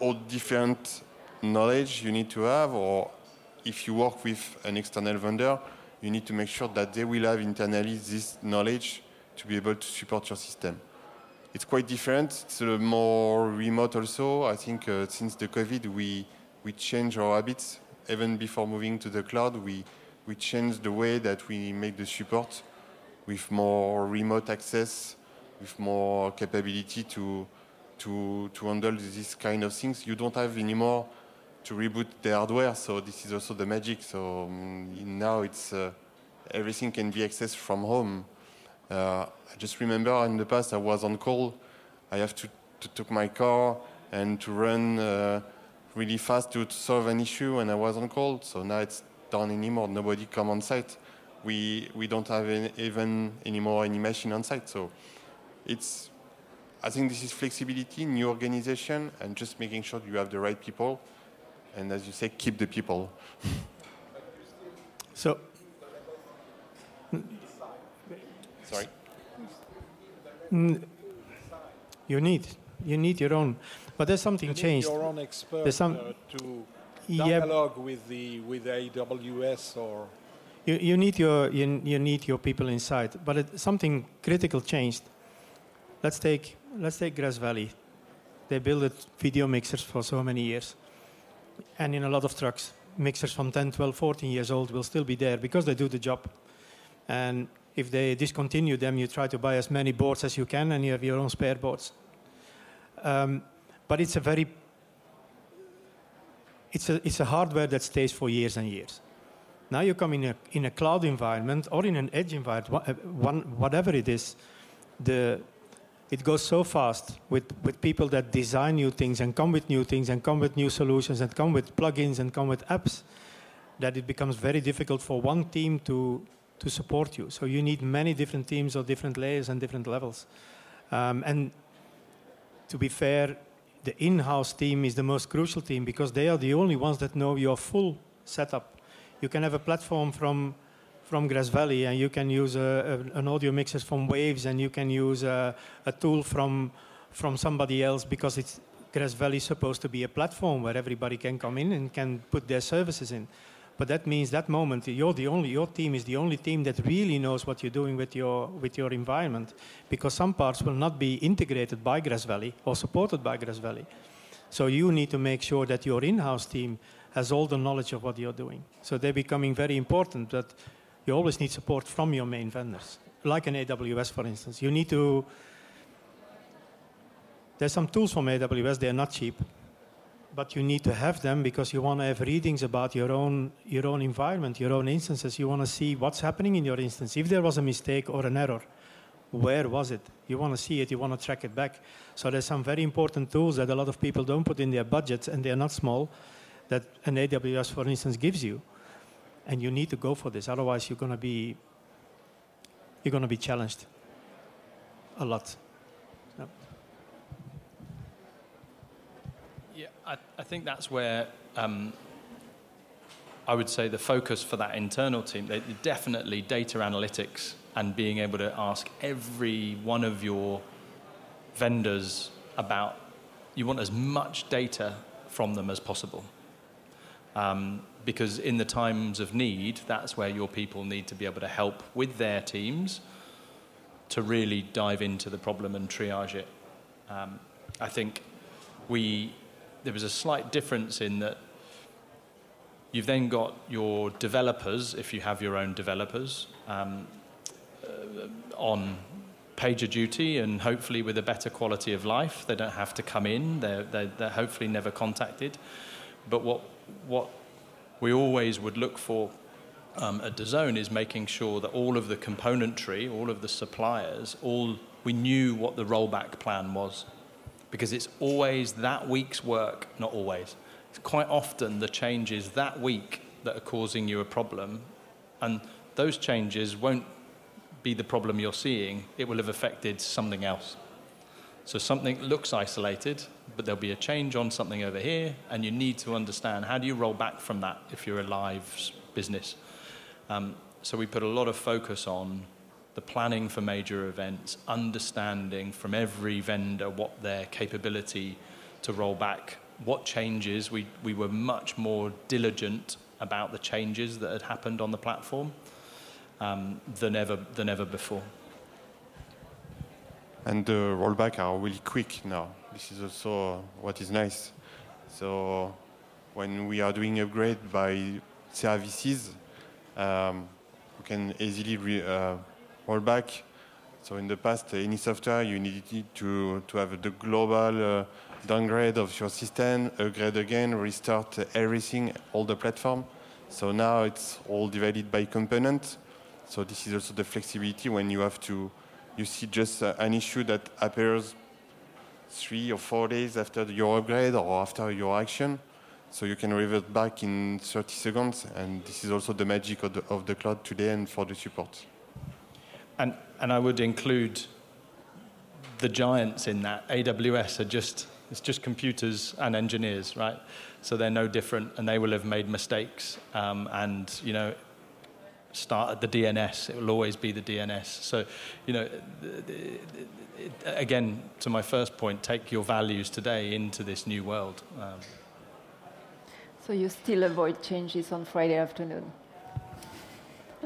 all different knowledge you need to have, or if you work with an external vendor, you need to make sure that they will have internally this knowledge to be able to support your system it's quite different. It's uh, more remote also. I think uh, since the COVID, we we changed our habits. Even before moving to the cloud, we we changed the way that we make the support with more remote access, with more capability to to to handle this kind of things. You don't have anymore to reboot the hardware, so this is also the magic. So um, now it's uh, everything can be accessed from home. Uh, I just remember in the past I was on call. I have to, to take my car and to run uh, really fast to, to, solve an issue, and I was on call. So now it's done anymore. Nobody come on site. We we don't have any, even anymore any machine on site. So it's I think this is flexibility, new organization, and just making sure you have the right people. And as you say, keep the people. so Sorry. You need you need your own, but there's something you changed. Your own expert there's some, uh, to yeah, dialogue with the with AWS or. You, you need your you, you need your people inside, but it, something critical changed. Let's take let's take Grass Valley. They built video mixers for so many years, and in a lot of trucks, mixers from 10, 12, 14 years old will still be there because they do the job. And if they discontinue them, you try to buy as many boards as you can, and you have your own spare boards. Um, but it's a very it's a, it's a hardware that stays for years and years. Now you come in a, in a cloud environment or in an edge environment, uh, one, whatever it is, the, it goes so fast with, with people that design new things and come with new things and come with new solutions and come with plugins and come with apps that it becomes very difficult for one team to, to support you. So you need many different teams of different layers and different levels. Um, and to be fair, the in-house team is the most crucial team because they are the only ones that know your full setup. You can have a platform from from Grass Valley, and you can use a, a, an audio mixer from Waves, and you can use a, a tool from from somebody else because it's Grass Valley is supposed to be a platform where everybody can come in and can put their services in. But that means that moment you're the only your team is the only team that really knows what you're doing with your with your environment, because some parts will not be integrated by Grass Valley or supported by Grass Valley. So you need to make sure that your in-house team has all the knowledge of what you're doing. So they're becoming very important. But you always need support from your main vendors, like an AWS, for instance. You need to. There's some tools from AWS. They're not cheap, but you need to have them because you want to have readings about your own your own environment, your own instances. You want to see what's happening in your instance. If there was a mistake or an error, where was it? You want to see it. You want to track it back. So there's some very important tools that a lot of people don't put in their budgets, and they're not small. That an AWS, for instance, gives you and you need to go for this. Otherwise, you're going to be you're going to be challenged a lot. Yeah, I, I, think that's where um, I would say the focus for that internal team, they, definitely data analytics and being able to ask every one of your vendors about, you want as much data from them as possible. Um, because in the times of need, that's where your people need to be able to help with their teams to really dive into the problem and triage it. Um, I think we there was a slight difference in that you've then got your developers, if you have your own developers, um, uh, on PagerDuty and hopefully with a better quality of life. They don't have to come in. They're, they're, they're hopefully never contacted. But what what we always would look for um, at DAZN is making sure that all of the componentry, all of the suppliers, all we knew what the rollback plan was, because it's always that week's work, not always. It's quite often the changes that week that are causing you a problem, and those changes won't be the problem you're seeing. It will have affected something else. So something looks isolated, but there'll be a change on something over here, and you need to understand how do you roll back from that if you're a live business. Um, so we put a lot of focus on the planning for major events, understanding from every vendor what their capability to roll back, what changes. We, we were much more diligent about the changes that had happened on the platform um, than, ever, than ever before and the rollback are really quick now. This is also what is nice. So when we are doing upgrade by services, um, we can easily re, uh, roll back. So in the past, any software you needed to to have the global uh, downgrade of your system, upgrade again, restart everything, all the platform. So now it's all divided by component. So this is also the flexibility when you have to you see just uh, an issue that appears three or four days after your upgrade or after your action. So you can revert back in 30 seconds, and this is also the magic of the, of the cloud today and for the support. And, and I would include the giants in that. AWS are just, it's just computers and engineers, right? So they're no different, and they will have made mistakes. Um, and, you know, start at the DNS. It will always be the DNS. So, you know, again, to my first point, take your values today into this new world. Um, so you still avoid changes on Friday afternoon?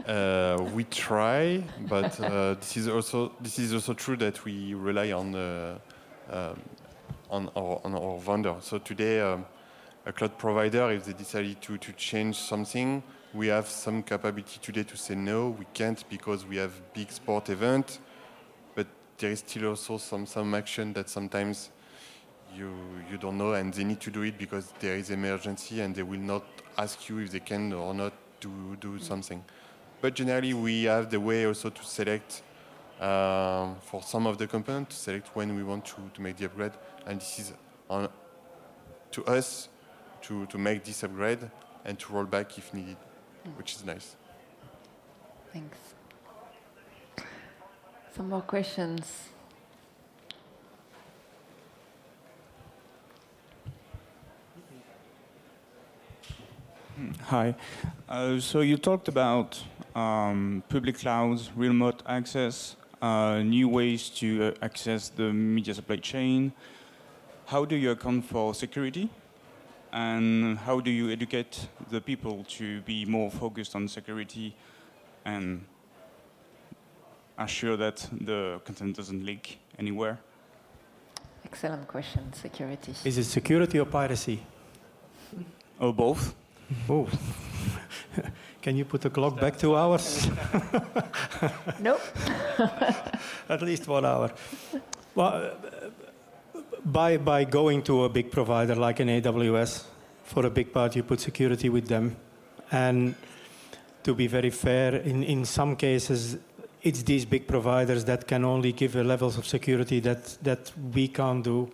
Uh, we try, but uh, this is also this is also true that we rely on uh, um, on our on our vendor. So today, um, a cloud provider, if they decided to to change something, we have some capability today to say no, we can't because we have big sport event, but there is still also some, some action that sometimes you, you don't know and they need to do it because there is emergency and they will not ask you if they can or not to do something. But generally we have the way also to select um, for some of the components to select when we want to, to make the upgrade and this is on to us to, to make this upgrade and to roll back if needed which is nice. Thanks. Some more questions. Hmm, hi. Uh, so you talked about um, public clouds, remote access, uh, new ways to uh, access the media supply chain. How do you account for security and how do you educate the people to be more focused on security and assure that the content doesn't leak anywhere? Excellent question, security. Is it security or piracy? Or both? Both. Can you put the clock back two hours? nope. At least one hour. Well, by, by going to a big provider like an AWS, for a big part you put security with them. And to be very fair, in, in some cases, it's these big providers that can only give levels of security that, that we can't do.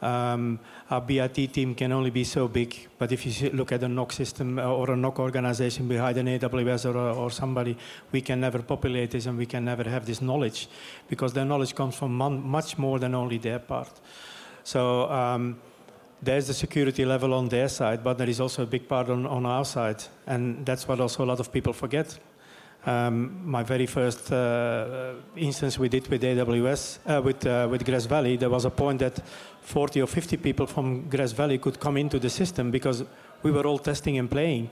Um, our BIT team can only be so big, but if you look at a NOC system uh, or a NOC organization behind an AWS or, or somebody, we can never populate this and we can never have this knowledge because their knowledge comes from much more than only their part. So um, there's the security level on their side, but there is also a big part on, on our side. And that's what also a lot of people forget. Um, my very first uh, instance we did with AWS, uh, with, uh, with Grass Valley, there was a point that 40 or 50 people from Grass Valley could come into the system because we were all testing and playing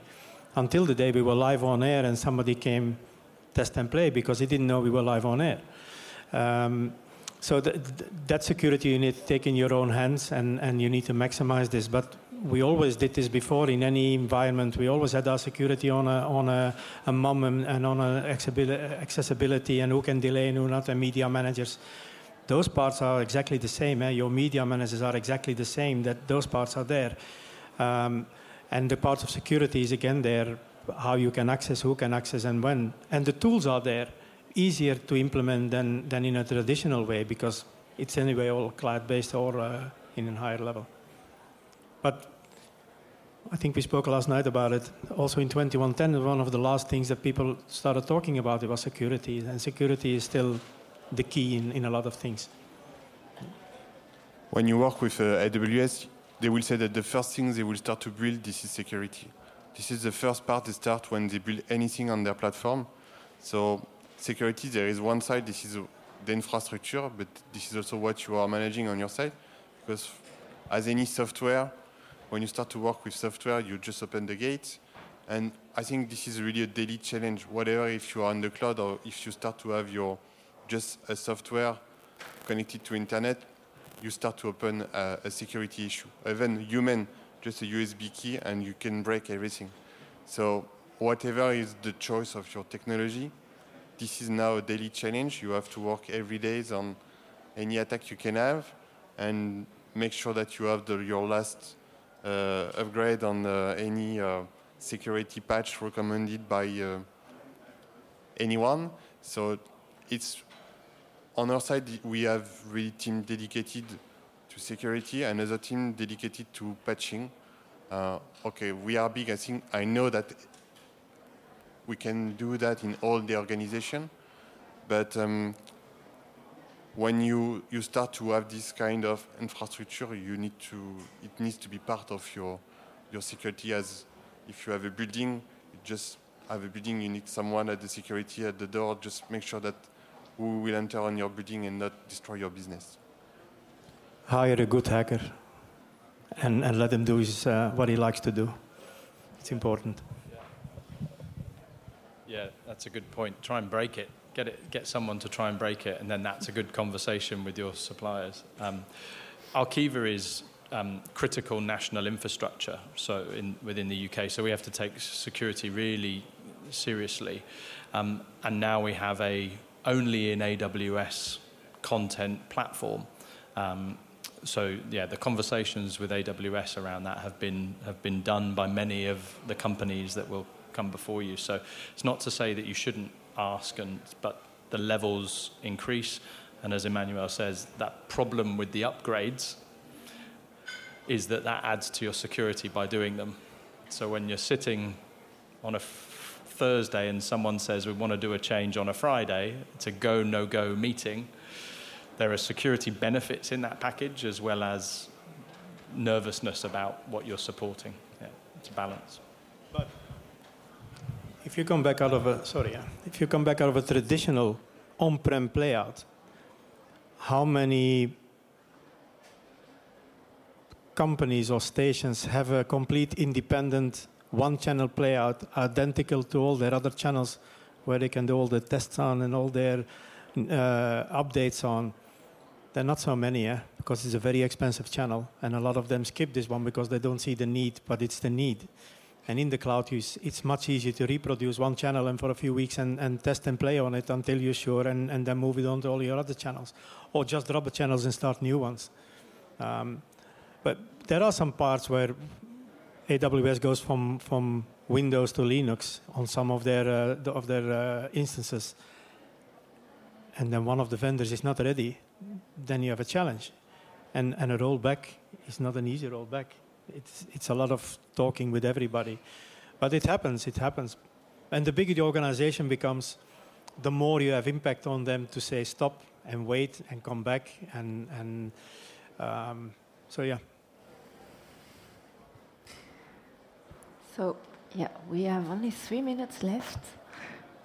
until the day we were live on air and somebody came test and play because he didn't know we were live on air. Um, so th that security you need to take in your own hands and, and you need to maximize this. But we always did this before in any environment. We always had our security on a, on a, a MAM and, and on accessibility and who can delay and who not, and media managers. Those parts are exactly the same. Eh? Your media managers are exactly the same, that those parts are there. Um, and the parts of security is again there, how you can access, who can access, and when. And the tools are there, easier to implement than, than in a traditional way because it's anyway all cloud-based or uh, in a higher level. But I think we spoke last night about it. Also in 2110, one of the last things that people started talking about it was security, and security is still the key in, in a lot of things. When you work with uh, AWS, they will say that the first thing they will start to build this is security. This is the first part they start when they build anything on their platform. So security, there is one side, this is the infrastructure, but this is also what you are managing on your side. Because as any software, when you start to work with software, you just open the gate. And I think this is really a daily challenge, whatever if you are on the cloud or if you start to have your just a software connected to internet, you start to open a, a security issue. Even human, just a USB key and you can break everything. So whatever is the choice of your technology, this is now a daily challenge. You have to work every day on any attack you can have and make sure that you have the, your last uh, upgrade on uh, any uh, security patch recommended by uh, anyone. So it's on our side, we have really team dedicated to security, another team dedicated to patching. Uh, okay, we are big. I think I know that we can do that in all the organization, but um, when you you start to have this kind of infrastructure, you need to it needs to be part of your your security. As if you have a building, you just have a building, you need someone at the security at the door. Just make sure that who will enter on your building and not destroy your business. Hire a good hacker and, and let him do his, uh, what he likes to do. It's important. Yeah, that's a good point. Try and break it. Get it. Get someone to try and break it, and then that's a good conversation with your suppliers. Um, Arqiva is um, critical national infrastructure, so in, within the UK. So we have to take security really seriously, um, and now we have a only in AWS content platform. Um, so yeah, the conversations with AWS around that have been have been done by many of the companies that will come before you. So it's not to say that you shouldn't ask, and but the levels increase. And as Emmanuel says, that problem with the upgrades is that that adds to your security by doing them. So when you're sitting on a Thursday and someone says we want to do a change on a Friday, it's a go, no go meeting. There are security benefits in that package as well as nervousness about what you're supporting. Yeah, it's a balance. If you come back out of a sorry, if you come back out of a traditional on-prem playout, how many companies or stations have a complete independent one-channel playout identical to all their other channels, where they can do all the tests on and all their uh, updates on? There are not so many, because it's a very expensive channel, and a lot of them skip this one because they don't see the need, but it's the need. And in the cloud, use, it's much easier to reproduce one channel and for a few weeks and, and test and play on it until you're sure, and, and then move it on to all your other channels, or just drop the channels and start new ones. Um, but there are some parts where AWS goes from, from Windows to Linux on some of their, uh, of their uh, instances, and then one of the vendors is not ready, then you have a challenge. And, and a rollback is not an easy rollback it's, it's a lot of talking with everybody. But it happens, it happens. And the bigger the organization becomes, the more you have impact on them to say stop and wait and come back. And, and um, so, yeah. So, yeah, we have only three minutes left.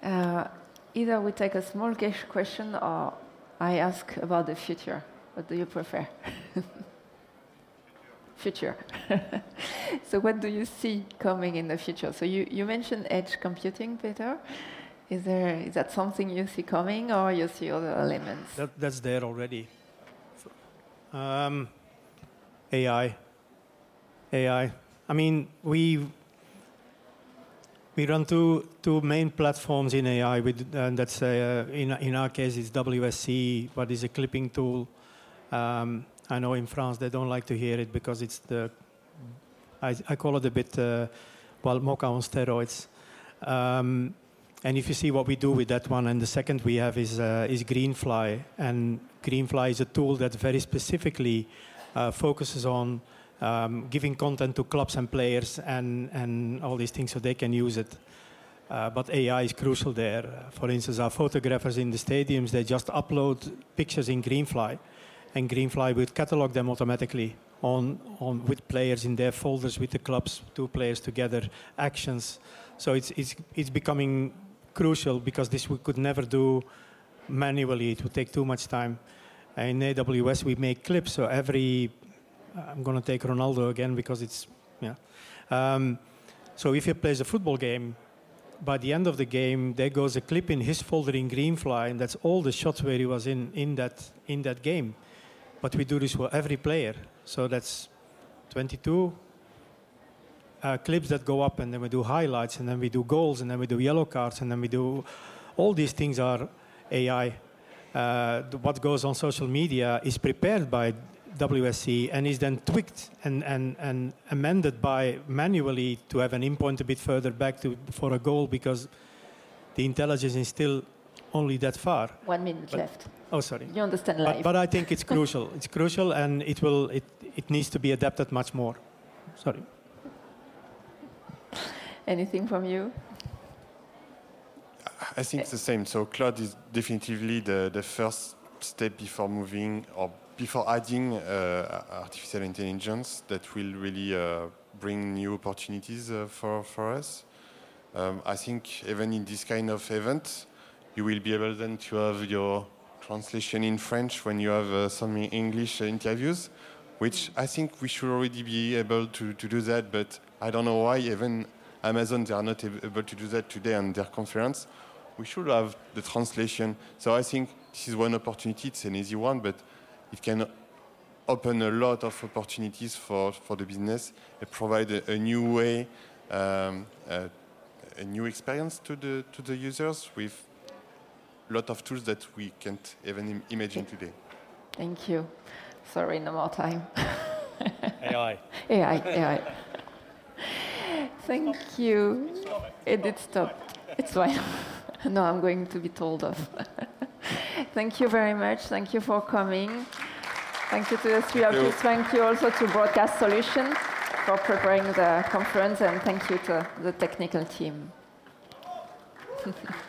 Uh, either we take a small question or I ask about the future. What do you prefer? future. so what do you see coming in the future? So you, you mentioned edge computing, Peter. Is, there, is that something you see coming or you see other elements? That, that's there already. Um, AI. AI. I mean, we we run two two main platforms in AI. With, and that's uh, in in our case, it's WSC, what is a clipping tool. Um, I know in France they don't like to hear it because it's the, I, I call it a bit, uh, well, Mocha on steroids. Um, and if you see what we do with that one, and the second we have is, uh, is Greenfly. And Greenfly is a tool that very specifically uh, focuses on um, giving content to clubs and players and, and all these things so they can use it. Uh, but AI is crucial there. For instance, our photographers in the stadiums, they just upload pictures in Greenfly and Greenfly would catalog them automatically on, on with players in their folders with the clubs, two players together, actions. So it's, it's, it's becoming crucial because this we could never do manually. It would take too much time. In AWS, we make clips, so every I'm going to take Ronaldo again because it's yeah. Um, so if he plays a football game, by the end of the game, there goes a clip in his folder in Greenfly, and that's all the shots where he was in in that in that game. But we do this for every player. So that's 22 uh, clips that go up, and then we do highlights, and then we do goals, and then we do yellow cards, and then we do all these things are AI. Uh, what goes on social media is prepared by WSC and is then tweaked and, and, and amended by manually to have an endpoint a bit further back to, for a goal because the intelligence is still only that far. One minute but, left. Oh, sorry. You understand life. But, but I think it's crucial. it's crucial, and it will. It, it needs to be adapted much more. Sorry. Anything from you? I think it's the same. So cloud is definitively the, the first step before moving or before adding uh, artificial intelligence that will really uh, bring new opportunities uh, for, for us. Um, I think even in this kind of event, you will be able then to have your translation in French when you have uh, some English interviews, which I think we should already be able to, to do that, but I don't know why even Amazon, they are not able to do that today on their conference. We should have the translation. So I think this is one opportunity. It's an easy one, but it can open a lot of opportunities for, for the business and provide a, a new way, um, uh, a new experience to the, to the users with lot of tools that we can't even imagine today. Thank you. Sorry, no more time. AI. AI, AI. Thank you. It did stop. It's fine. no, I'm going to be told off. Thank you very much. Thank you for coming. Thank you to the three of you. Thank you also to Broadcast Solutions for preparing the conference, and thank you to the technical team.